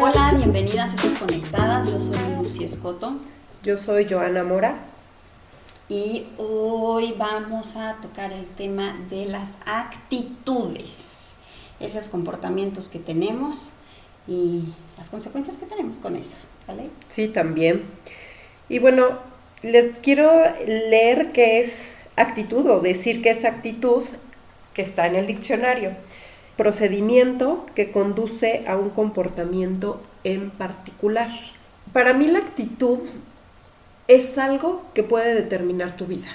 Hola, bienvenidas a Conectadas. Yo soy Lucy Escoto Yo soy Joana Mora. y hoy vamos a tocar el tema de las actitudes, esos comportamientos que tenemos y las consecuencias que tenemos con eso, ¿vale? Sí, también. Y bueno, les quiero leer qué es actitud o decir qué es actitud que está en el diccionario. Procedimiento que conduce a un comportamiento en particular. Para mí la actitud es algo que puede determinar tu vida.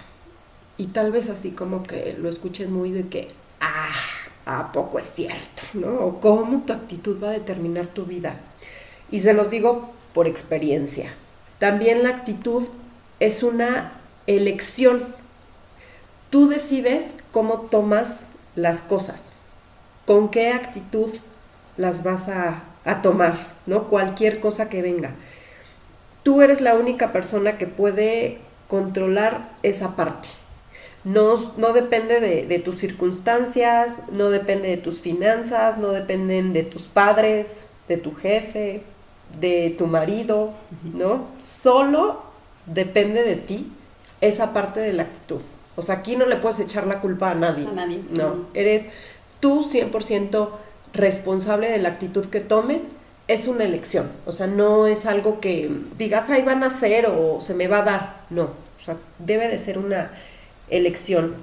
Y tal vez así como que lo escuchen muy de que, ah, ¿a poco es cierto? ¿No? O cómo tu actitud va a determinar tu vida. Y se los digo por experiencia. También la actitud es una elección. Tú decides cómo tomas las cosas, con qué actitud las vas a, a tomar, ¿no? Cualquier cosa que venga. Tú eres la única persona que puede controlar esa parte. No, no depende de, de tus circunstancias, no depende de tus finanzas, no dependen de tus padres, de tu jefe, de tu marido, ¿no? Solo depende de ti esa parte de la actitud. O sea, aquí no le puedes echar la culpa a nadie. A nadie. No, eres tú 100% responsable de la actitud que tomes. Es una elección, o sea, no es algo que digas, ahí van a hacer o se me va a dar. No, o sea, debe de ser una elección.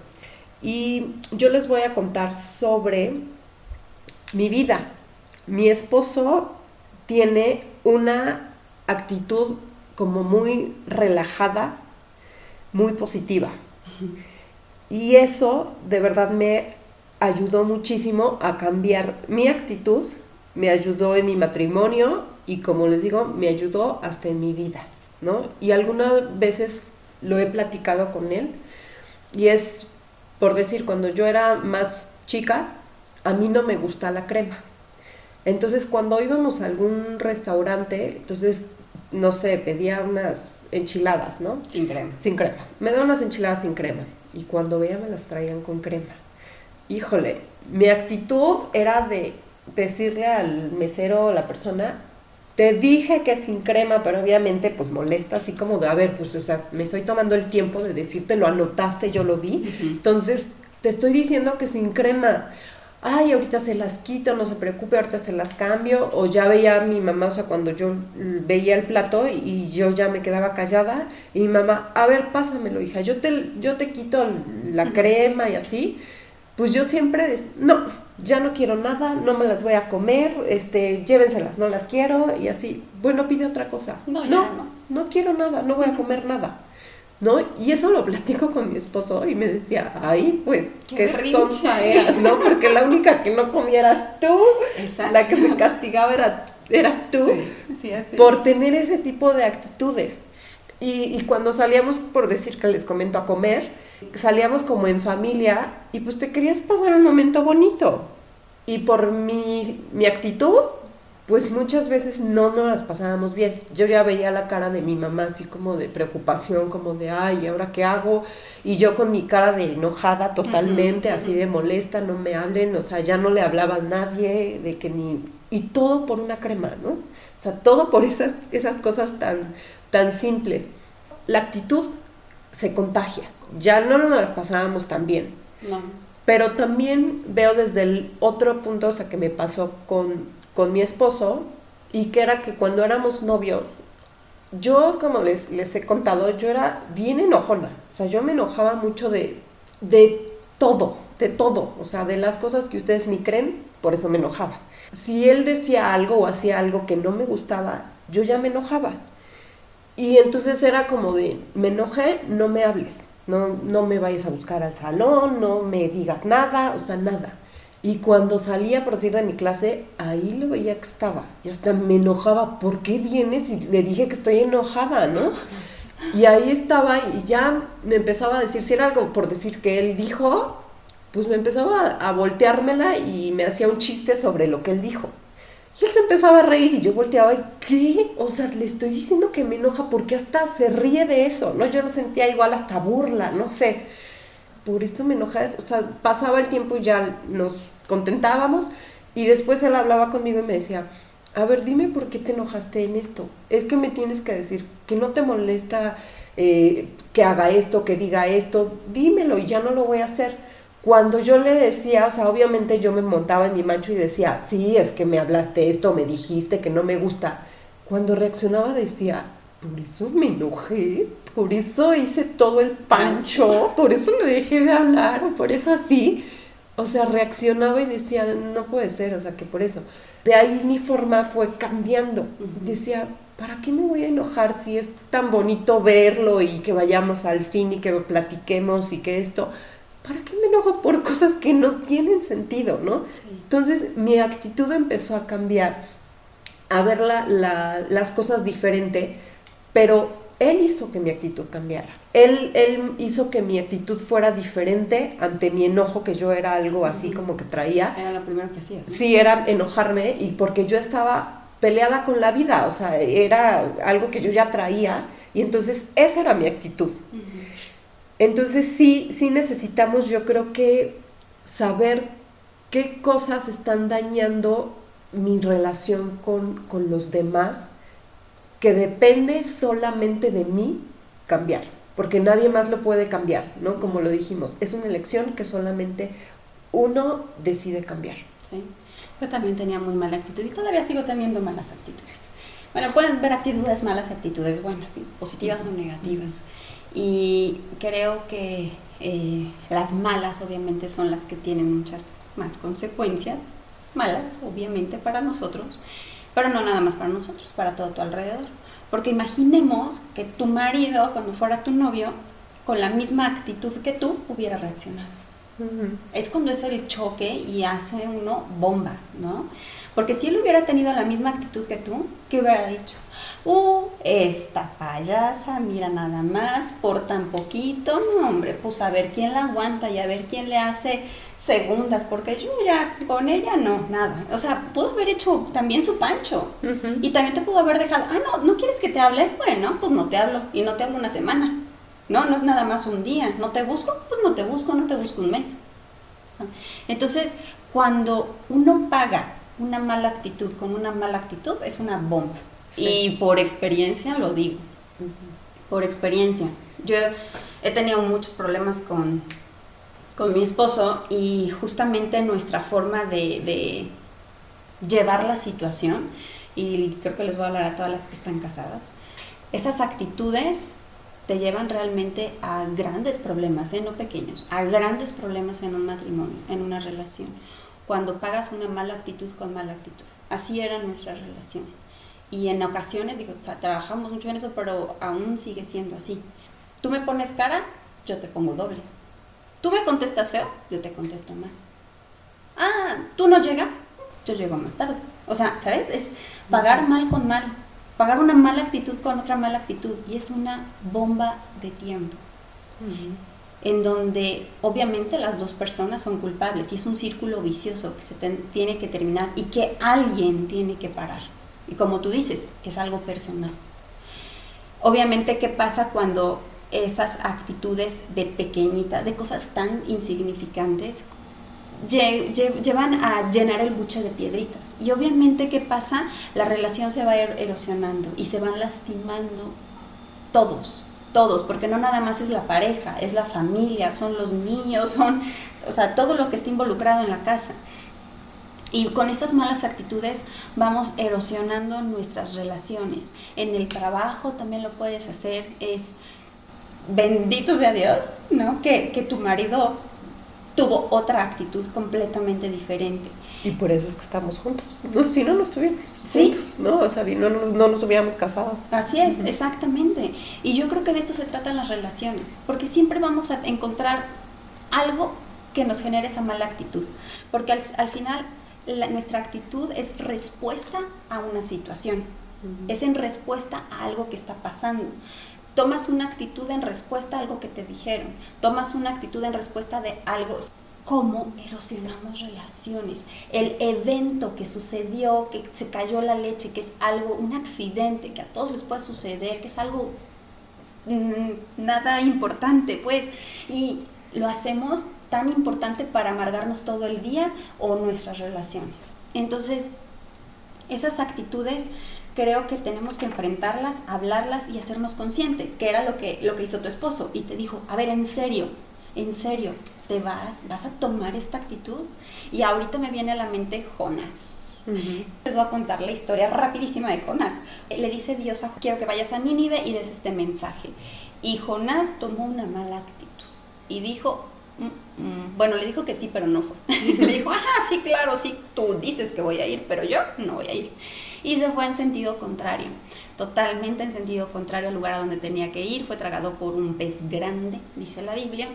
Y yo les voy a contar sobre mi vida. Mi esposo tiene una actitud como muy relajada, muy positiva. Y eso de verdad me ayudó muchísimo a cambiar mi actitud, me ayudó en mi matrimonio y como les digo, me ayudó hasta en mi vida, ¿no? Y algunas veces lo he platicado con él y es, por decir, cuando yo era más chica, a mí no me gusta la crema. Entonces, cuando íbamos a algún restaurante, entonces, no sé, pedía unas enchiladas, ¿no? Sin crema. Sin crema. Me daban unas enchiladas sin crema. Y cuando veía me las traían con crema. Híjole, mi actitud era de decirle al mesero o la persona, te dije que sin crema, pero obviamente pues molesta, así como de, a ver, pues o sea, me estoy tomando el tiempo de decirte, lo anotaste, yo lo vi. Entonces, te estoy diciendo que sin crema. Ay, ahorita se las quito, no se preocupe, ahorita se las cambio. O ya veía a mi mamá, o sea, cuando yo mm, veía el plato y yo ya me quedaba callada. Y mi mamá, a ver, pásamelo, hija, yo te, yo te quito la crema y así. Pues yo siempre, no, ya no quiero nada, no me las voy a comer, este, llévenselas, no las quiero y así. Bueno, pide otra cosa. No, no. no quiero nada, no voy a comer nada. ¿No? Y eso lo platico con mi esposo y me decía, ay, pues, Qué qué, sonsa eras, ¿no? Porque la única que no comieras tú, Exacto. la que se castigaba era, eras tú Sí, sí, así. por tener ese tipo de actitudes. Y, y cuando salíamos, por decir que les comento, a comer, salíamos como en familia y pues te querías pasar un momento bonito. Y por mi, mi actitud, pues muchas veces no nos las pasábamos bien. Yo ya veía la cara de mi mamá así como de preocupación, como de, ay, ¿ahora qué hago? Y yo con mi cara de enojada totalmente, así de molesta, no me hablen, o sea, ya no le hablaba a nadie, de que ni... Y todo por una crema, ¿no? O sea, todo por esas, esas cosas tan, tan simples. La actitud se contagia. Ya no nos las pasábamos tan bien. No. Pero también veo desde el otro punto, o sea, que me pasó con, con mi esposo, y que era que cuando éramos novios, yo, como les, les he contado, yo era bien enojona. O sea, yo me enojaba mucho de, de todo, de todo. O sea, de las cosas que ustedes ni creen, por eso me enojaba. Si él decía algo o hacía algo que no me gustaba, yo ya me enojaba. Y entonces era como de, me enojé, no me hables, no, no me vayas a buscar al salón, no me digas nada, o sea, nada. Y cuando salía, por decir, de mi clase, ahí lo veía que estaba. Y hasta me enojaba, ¿por qué vienes? Y le dije que estoy enojada, ¿no? Y ahí estaba y ya me empezaba a decir, si era algo por decir que él dijo, pues me empezaba a, volteármela y me hacía un chiste sobre lo que él dijo. Y él se empezaba a reír y yo volteaba y ¿qué? O sea, le estoy diciendo que me enoja porque hasta se ríe de eso, ¿no? Yo lo sentía igual hasta burla, no sé. Por esto me enoja, o sea, pasaba el tiempo y ya nos contentábamos y después él hablaba conmigo y me decía, a ver, dime por qué te enojaste en esto. Es que me tienes que decir que no te molesta eh, que haga esto, que diga esto, dímelo y ya no lo voy a hacer cuando yo le decía, o sea, obviamente yo me montaba en mi macho y decía, sí, es que me hablaste esto, me dijiste que no me gusta. Cuando reaccionaba decía, por eso me enojé, por eso hice todo el pancho, por eso le dejé de hablar, o por eso así. O sea, reaccionaba y decía, no puede ser, o sea, que por eso. De ahí mi forma fue cambiando. Decía, ¿para qué me voy a enojar si es tan bonito verlo y que vayamos al cine y que platiquemos y que esto? ¿para qué me enojo por cosas que no tienen sentido, no? Entonces mi actitud empezó a cambiar, a ver las cosas diferente, pero él hizo que mi actitud cambiara. Él, él hizo que mi actitud fuera diferente ante mi enojo, que yo era algo así como que traía. Era lo primero que hacías. Sí, era enojarme y porque yo estaba peleada con la vida, o sea, era algo que yo ya traía y entonces esa era mi actitud. Entonces sí, sí necesitamos yo creo que saber qué cosas están dañando mi relación con, los demás, que depende solamente de mí cambiar, porque nadie más lo puede cambiar, ¿no? Como lo dijimos, es una elección que solamente uno decide cambiar. Yo también tenía muy mala actitud y todavía sigo teniendo malas actitudes. Bueno, pueden ver actitudes malas, actitudes buenas, positivas o negativas. Y creo que eh, las malas obviamente son las que tienen muchas más consecuencias, malas obviamente para nosotros, pero no nada más para nosotros, para todo tu alrededor. Porque imaginemos que tu marido, cuando fuera tu novio, con la misma actitud que tú, hubiera reaccionado. Es cuando es el choque y hace uno bomba, ¿no? Porque si él hubiera tenido la misma actitud que tú, ¿qué hubiera dicho? Uh, esta payasa, mira nada más, por tan poquito, no hombre, pues a ver quién la aguanta y a ver quién le hace segundas, porque yo ya con ella no, nada. O sea, pudo haber hecho también su pancho y también te pudo haber dejado, ah, no, ¿no quieres que te hable? Bueno, pues no te hablo y no te hablo una semana. No, no es nada más un día. ¿No te busco? Pues no te busco, no te busco un mes. Entonces, cuando uno paga una mala actitud con una mala actitud, es una bomba. Y por experiencia lo digo. Por experiencia. Yo he tenido muchos problemas con, con mi esposo y justamente nuestra forma de, de llevar la situación, y creo que les voy a hablar a todas las que están casadas, esas actitudes te llevan realmente a grandes problemas, ¿eh? no pequeños, a grandes problemas en un matrimonio, en una relación, cuando pagas una mala actitud con mala actitud. Así era nuestra relación. Y en ocasiones, digo, trabajamos mucho en eso, pero aún sigue siendo así. Tú me pones cara, yo te pongo doble. Tú me contestas feo, yo te contesto más. Ah, tú no llegas, yo llego más tarde. O sea, ¿sabes? Es pagar mal con mal pagar una mala actitud con otra mala actitud y es una bomba de tiempo. En donde obviamente las dos personas son culpables y es un círculo vicioso que se tiene que terminar y que alguien tiene que parar. Y como tú dices, es algo personal. Obviamente, ¿qué pasa cuando esas actitudes de pequeñitas, de cosas tan insignificantes, llevan a llenar el buche de piedritas. Y obviamente, ¿qué pasa? La relación se va erosionando y se van lastimando todos, todos, porque no nada más es la pareja, es la familia, son los niños, son, o sea, todo lo que está involucrado en la casa. Y con esas malas actitudes vamos erosionando nuestras relaciones. En el trabajo también lo puedes hacer, es bendito sea Dios, ¿no? Que, que tu marido tuvo otra actitud completamente diferente. Y por eso es que estamos juntos. No, si no, no estuviéramos juntos, ¿no? O sea, no, no, nos hubiéramos casado. Así es, exactamente. Y yo creo que de esto se tratan las relaciones, porque siempre vamos a encontrar algo que nos genere esa mala actitud, porque al, al final nuestra actitud es respuesta a una situación, es en respuesta a algo que está pasando tomas una actitud en respuesta a algo que te dijeron, tomas una actitud en respuesta de algo. cómo erosionamos relaciones. El evento que sucedió, que se cayó la leche, que es algo, un accidente que a todos les puede suceder, que es algo mm, nada importante, pues, y lo hacemos tan importante para amargarnos todo el día o nuestras relaciones. Entonces, esas actitudes creo que tenemos que enfrentarlas, hablarlas y hacernos consciente, que era lo que, lo que hizo tu esposo. Y te dijo, a ver, en serio, en serio, ¿te vas? ¿Vas a tomar esta actitud? Y ahorita me viene a la mente Jonás. Les voy a contar la historia rapidísima de Jonás. Le dice Dios, quiero que vayas a Nínive y des este mensaje. Y Jonás tomó una mala actitud y dijo, mm, mm". bueno, le dijo que sí, pero no fue. le dijo, ajá, sí, claro, sí, dices que voy a ir, pero yo no voy a ir. Y se fue en sentido contrario, totalmente en sentido contrario al lugar a donde tenía que ir. Fue tragado por un pez grande, dice la Biblia.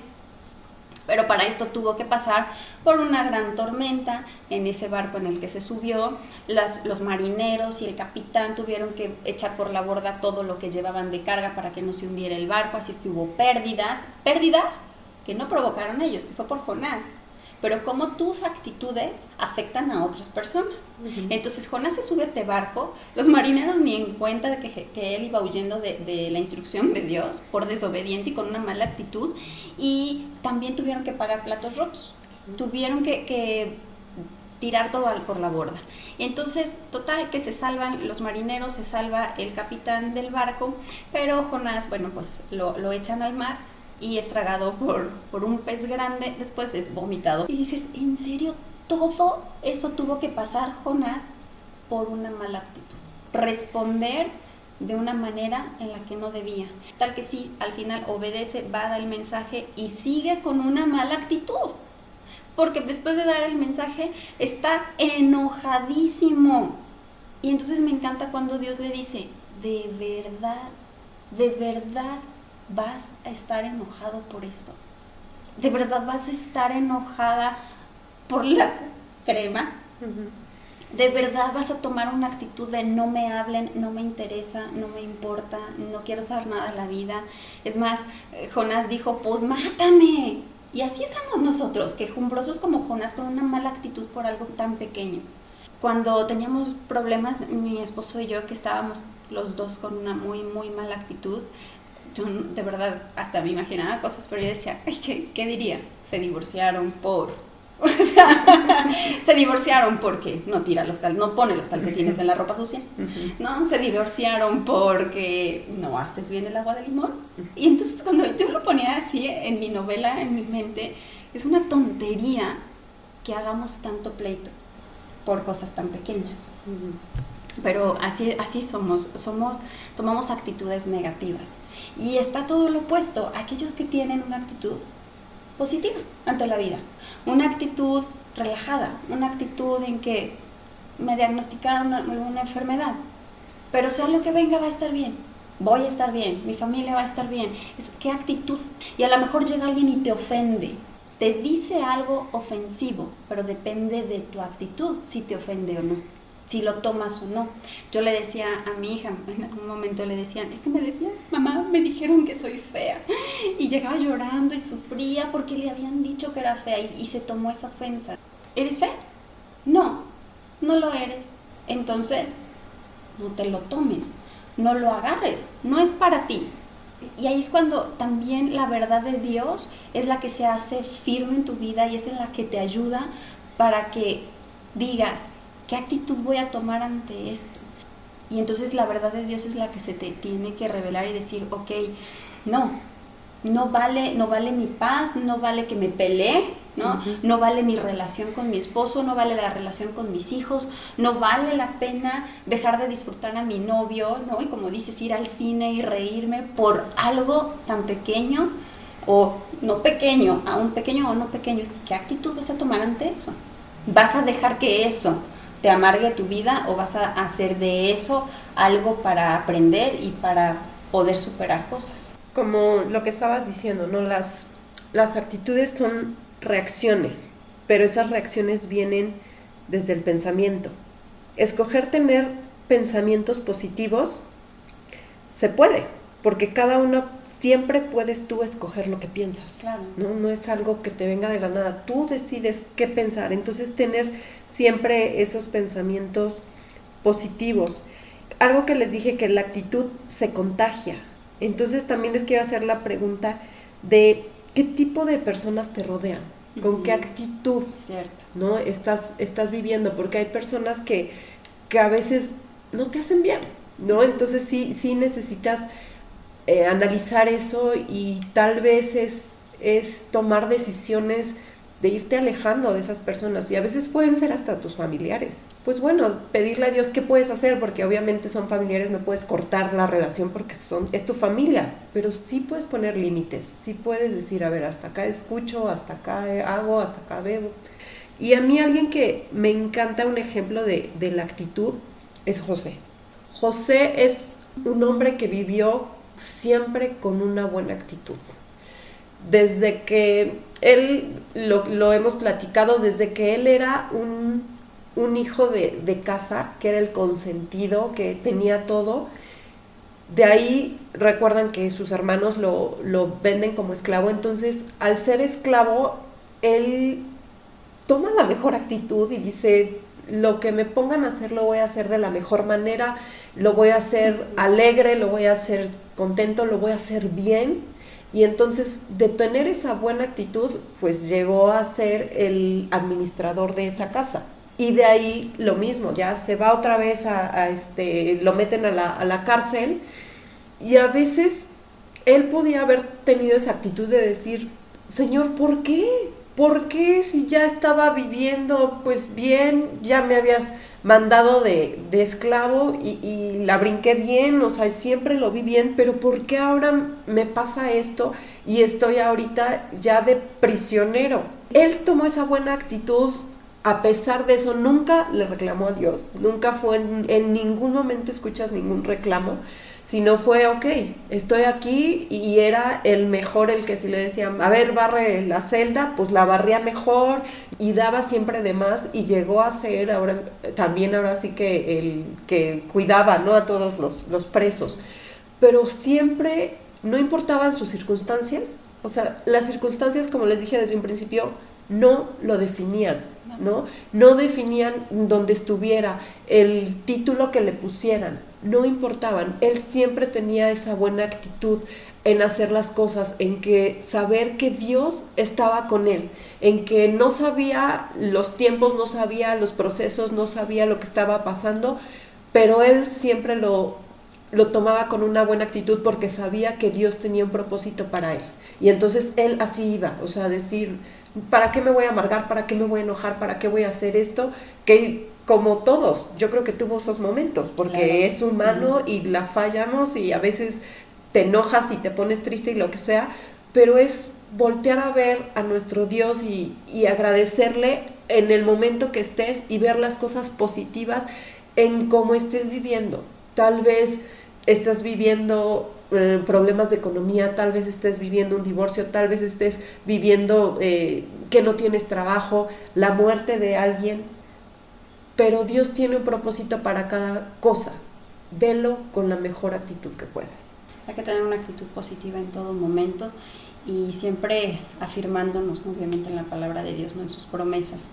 Pero para esto tuvo que pasar por una gran tormenta en ese barco en el que se subió. Los marineros y el capitán tuvieron que echar por la borda todo lo que llevaban de carga para que no se hundiera el barco. Así es que hubo pérdidas, pérdidas que no provocaron ellos, que fue por Jonás pero cómo tus actitudes afectan a otras personas. Entonces Jonás se sube a este barco, los marineros ni en cuenta de que, que él iba huyendo de, de, la instrucción de Dios por desobediente y con una mala actitud, y también tuvieron que pagar platos rotos, tuvieron que, que tirar todo por la borda. Entonces, total, que se salvan los marineros, se salva el capitán del barco, pero Jonás, bueno, pues lo, lo echan al mar y es tragado por, por un pez grande, después es vomitado. Y dices, ¿en serio todo eso tuvo que pasar, Jonás, por una mala actitud? Responder de una manera en la que no debía. Tal que sí, al final obedece, va a dar el mensaje y sigue con una mala actitud. Porque después de dar el mensaje está enojadísimo. Y entonces me encanta cuando Dios le dice, de verdad, de verdad vas a estar enojado por esto. De verdad vas a estar enojada por la crema. De verdad vas a tomar una actitud de no me hablen, no me interesa, no me importa, no quiero saber nada de la vida. Es más, eh, Jonás dijo, pues mátame. Y así estamos nosotros, quejumbrosos como Jonás, con una mala actitud por algo tan pequeño. Cuando teníamos problemas, mi esposo y yo, que estábamos los dos con una muy, muy mala actitud, yo de verdad hasta me imaginaba cosas, pero yo decía, ¿qué, qué diría? Se divorciaron por... O sea, se divorciaron porque no tira los cal no pone los calcetines en la ropa sucia. No, se divorciaron porque no haces bien el agua de limón. Y entonces cuando yo lo ponía así en mi novela, en mi mente, es una tontería que hagamos tanto pleito por cosas tan pequeñas. Pero así, así somos, somos, tomamos actitudes negativas. Y está todo lo opuesto, aquellos que tienen una actitud positiva ante la vida, una actitud relajada, una actitud en que me diagnosticaron una, una enfermedad, pero sea lo que venga va a estar bien, voy a estar bien, mi familia va a estar bien. Es, ¿Qué actitud? Y a lo mejor llega alguien y te ofende, te dice algo ofensivo, pero depende de tu actitud si te ofende o no si lo tomas o no. Yo le decía a mi hija, en un momento le decían, es que me decían, mamá, me dijeron que soy fea. Y llegaba llorando y sufría porque le habían dicho que era fea y, se tomó esa ofensa. ¿Eres fea? No, no lo eres. Entonces, no te lo tomes, no lo agarres, no es para ti. Y ahí es cuando también la verdad de Dios es la que se hace firme en tu vida y es en la que te ayuda para que digas, ¿Qué actitud voy a tomar ante esto? Y entonces la verdad de Dios es la que se te tiene que revelar y decir, ok, no, no vale, no vale mi paz, no vale que me pelee, ¿no? No vale mi relación con mi esposo, no vale la relación con mis hijos, no vale la pena dejar de disfrutar a mi novio, ¿no? Y como dices, ir al cine y reírme por algo tan pequeño o no pequeño, aún pequeño o no pequeño, ¿qué actitud vas a tomar ante eso? ¿Vas a dejar que eso te amargue tu vida o vas a hacer de eso algo para aprender y para poder superar cosas. Como lo que estabas diciendo, ¿no? Las, las actitudes son reacciones, pero esas reacciones vienen desde el pensamiento. Escoger tener pensamientos positivos se puede, porque cada uno siempre puedes tú escoger lo que piensas. Claro. ¿no? no es algo que te venga de la nada, tú decides qué pensar, entonces tener siempre esos pensamientos positivos. Algo que les dije que la actitud se contagia, entonces también les quiero hacer la pregunta de qué tipo de personas te rodean, con qué actitud Cierto. ¿no? estás, estás viviendo, porque hay personas que, que a veces no te hacen bien, ¿no? Entonces sí, sí necesitas eh, analizar eso y tal vez es, es tomar decisiones de irte alejando de esas personas y a veces pueden ser hasta tus familiares. Pues bueno, pedirle a Dios qué puedes hacer, porque obviamente son familiares, no puedes cortar la relación porque son, es tu familia, pero sí puedes poner límites, sí puedes decir, a ver, hasta acá escucho, hasta acá hago, hasta acá bebo. Y a mí alguien que me encanta un ejemplo de, de la actitud es José. José es un hombre que vivió siempre con una buena actitud. Desde que él, lo, hemos platicado, desde que él era un, un hijo de, de, casa, que era el consentido, que tenía todo, de ahí recuerdan que sus hermanos lo, lo venden como esclavo, entonces al ser esclavo, él toma la mejor actitud y dice, lo que me pongan a hacer lo voy a hacer de la mejor manera, lo voy a hacer alegre, lo voy a hacer contento, lo voy a hacer bien. Y entonces de tener esa buena actitud, pues llegó a ser el administrador de esa casa. Y de ahí lo mismo, ya se va otra vez a, este, lo meten a la, a la cárcel. Y a veces él podía haber tenido esa actitud de decir, Señor, ¿por qué? ¿Por qué si ya estaba viviendo pues bien, ya me habías mandado de, esclavo y, la brinqué bien, o sea, siempre lo vi bien, pero ¿por qué ahora me pasa esto y estoy ahorita ya de prisionero? Él tomó esa buena actitud, a pesar de eso, nunca le reclamó a Dios, nunca fue, en ningún momento escuchas ningún reclamo, sino fue, ok, estoy aquí y era el mejor el que si le decían, a ver, barre la celda, pues la barría mejor y daba siempre de más y llegó a ser ahora también ahora sí que el que cuidaba, ¿no? A todos los, los presos. Pero siempre no importaban sus circunstancias, o sea, las circunstancias, como les dije desde un principio, no lo definían, ¿no? No definían donde estuviera, el título que le pusieran, no importaban. Él siempre tenía esa buena actitud en hacer las cosas, en que saber que Dios estaba con él, en que no sabía los tiempos, no sabía los procesos, no sabía lo que estaba pasando, pero él siempre lo, lo tomaba con una buena actitud porque sabía que Dios tenía un propósito para él. Y entonces él así iba, o sea, decir, ¿para qué me voy a amargar? ¿Para qué me voy a enojar? ¿Para qué voy a hacer esto? Que como todos, yo creo que tuvo esos momentos, porque claro. es humano y la fallamos y a veces te enojas y te pones triste y lo que sea, pero es voltear a ver a nuestro Dios y, y agradecerle en el momento que estés y ver las cosas positivas en cómo estés viviendo. Tal vez estás viviendo eh, problemas de economía, tal vez estés viviendo un divorcio, tal vez estés viviendo eh, que no tienes trabajo, la muerte de alguien, pero Dios tiene un propósito para cada cosa. Velo con la mejor actitud que puedas. Hay que tener una actitud positiva en todo momento y siempre afirmándonos, ¿no? obviamente, en la palabra de Dios, no en sus promesas.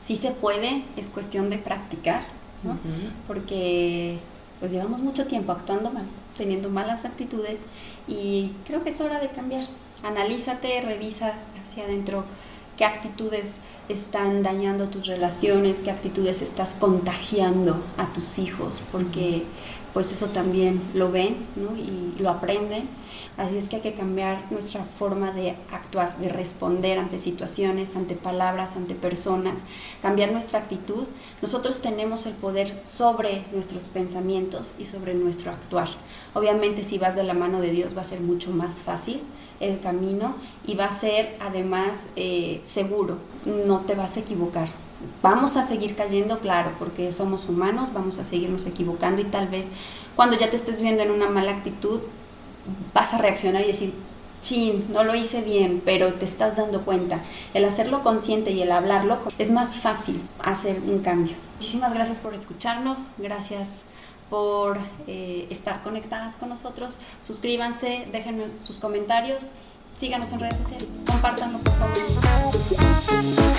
Si se puede, es cuestión de practicar, ¿no? Uh -huh. porque pues llevamos mucho tiempo actuando mal, teniendo malas actitudes y creo que es hora de cambiar. Analízate, revisa hacia adentro qué actitudes están dañando tus relaciones, qué actitudes estás contagiando a tus hijos, porque pues eso también lo ven ¿no? y lo aprenden. Así es que hay que cambiar nuestra forma de actuar, de responder ante situaciones, ante palabras, ante personas, cambiar nuestra actitud. Nosotros tenemos el poder sobre nuestros pensamientos y sobre nuestro actuar. Obviamente si vas de la mano de Dios va a ser mucho más fácil el camino y va a ser además eh, seguro, no te vas a equivocar. Vamos a seguir cayendo, claro, porque somos humanos, vamos a seguirnos equivocando y tal vez cuando ya te estés viendo en una mala actitud, vas a reaccionar y decir, chin, no lo hice bien, pero te estás dando cuenta. El hacerlo consciente y el hablarlo es más fácil hacer un cambio. Muchísimas gracias por escucharnos, gracias por eh, estar conectadas con nosotros. Suscríbanse, déjenme sus comentarios, síganos en redes sociales, compártanlo por favor.